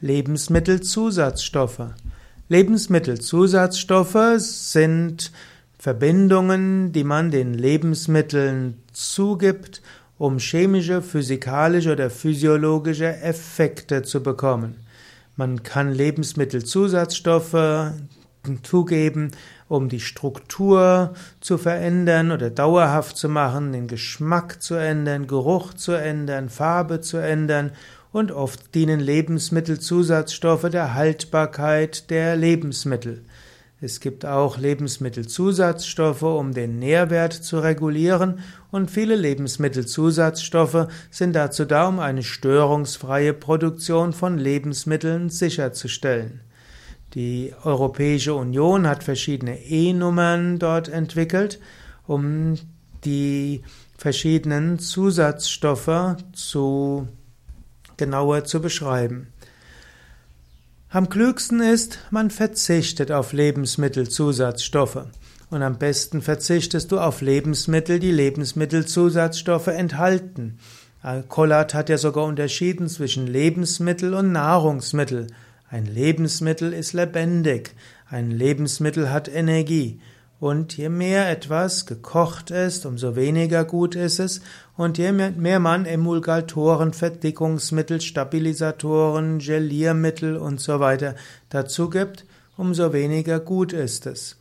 Lebensmittelzusatzstoffe. Lebensmittelzusatzstoffe sind Verbindungen, die man den Lebensmitteln zugibt, um chemische, physikalische oder physiologische Effekte zu bekommen. Man kann Lebensmittelzusatzstoffe zugeben, um die Struktur zu verändern oder dauerhaft zu machen, den Geschmack zu ändern, Geruch zu ändern, Farbe zu ändern und oft dienen Lebensmittelzusatzstoffe der Haltbarkeit der Lebensmittel. Es gibt auch Lebensmittelzusatzstoffe, um den Nährwert zu regulieren, und viele Lebensmittelzusatzstoffe sind dazu da, um eine störungsfreie Produktion von Lebensmitteln sicherzustellen. Die Europäische Union hat verschiedene E-Nummern dort entwickelt, um die verschiedenen Zusatzstoffe zu genauer zu beschreiben. Am klügsten ist, man verzichtet auf Lebensmittelzusatzstoffe. Und am besten verzichtest du auf Lebensmittel, die Lebensmittelzusatzstoffe enthalten. Kollat hat ja sogar unterschieden zwischen Lebensmittel und Nahrungsmittel. Ein Lebensmittel ist lebendig, ein Lebensmittel hat Energie. Und je mehr etwas gekocht ist, umso weniger gut ist es. Und je mehr man Emulgatoren, Verdickungsmittel, Stabilisatoren, Geliermittel und so weiter dazu gibt, umso weniger gut ist es.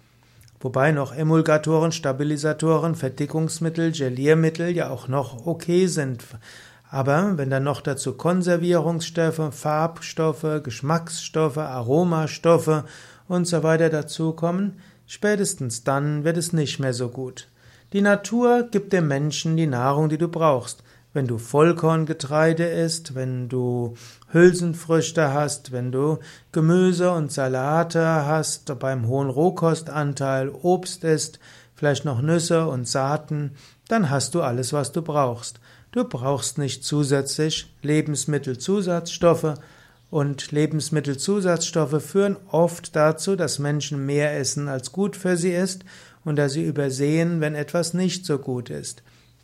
Wobei noch Emulgatoren, Stabilisatoren, Verdickungsmittel, Geliermittel ja auch noch okay sind. Aber wenn dann noch dazu Konservierungsstoffe, Farbstoffe, Geschmacksstoffe, Aromastoffe und so weiter dazukommen, Spätestens dann wird es nicht mehr so gut. Die Natur gibt dem Menschen die Nahrung, die du brauchst. Wenn du Vollkorngetreide isst, wenn du Hülsenfrüchte hast, wenn du Gemüse und Salate hast, beim hohen Rohkostanteil Obst isst, vielleicht noch Nüsse und Saaten, dann hast du alles, was du brauchst. Du brauchst nicht zusätzlich Lebensmittelzusatzstoffe, und Lebensmittelzusatzstoffe führen oft dazu, dass Menschen mehr essen, als gut für sie ist, und dass sie übersehen, wenn etwas nicht so gut ist.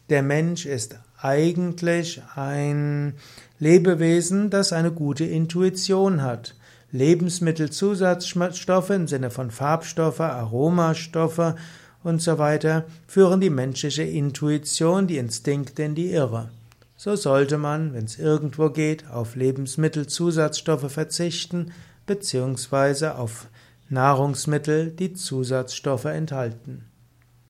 Der Mensch ist eigentlich ein Lebewesen, das eine gute Intuition hat. Lebensmittelzusatzstoffe im Sinne von Farbstoffe, Aromastoffe und so weiter führen die menschliche Intuition, die Instinkte in die Irre. So sollte man, wenn es irgendwo geht, auf Lebensmittelzusatzstoffe verzichten bzw. auf Nahrungsmittel, die Zusatzstoffe enthalten.